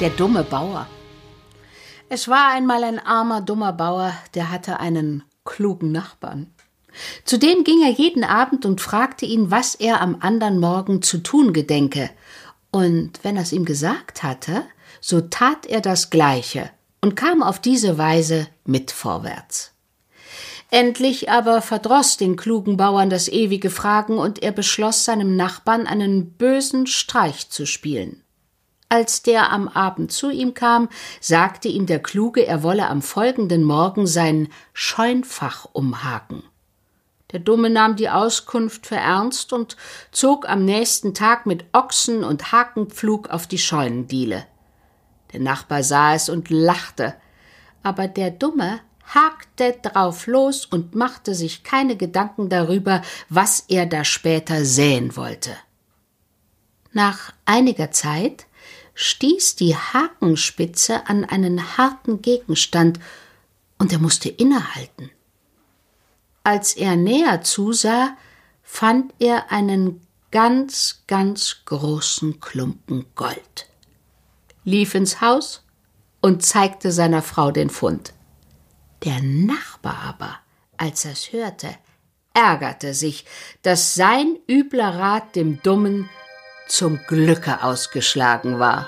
Der dumme Bauer. Es war einmal ein armer, dummer Bauer, der hatte einen klugen Nachbarn. Zu dem ging er jeden Abend und fragte ihn, was er am andern Morgen zu tun gedenke. Und wenn er es ihm gesagt hatte, so tat er das Gleiche und kam auf diese Weise mit vorwärts. Endlich aber verdroß den klugen Bauern das ewige Fragen und er beschloss, seinem Nachbarn einen bösen Streich zu spielen. Als der am Abend zu ihm kam, sagte ihm der Kluge, er wolle am folgenden Morgen sein Scheunfach umhaken. Der Dumme nahm die Auskunft für ernst und zog am nächsten Tag mit Ochsen und Hakenpflug auf die Scheunendiele. Der Nachbar sah es und lachte, aber der Dumme hakte drauf los und machte sich keine Gedanken darüber, was er da später säen wollte. Nach einiger Zeit stieß die Hakenspitze an einen harten Gegenstand, und er musste innehalten. Als er näher zusah, fand er einen ganz, ganz großen Klumpen Gold, lief ins Haus und zeigte seiner Frau den Fund. Der Nachbar aber, als er's hörte, ärgerte sich, dass sein übler Rat dem Dummen zum Glücke ausgeschlagen war.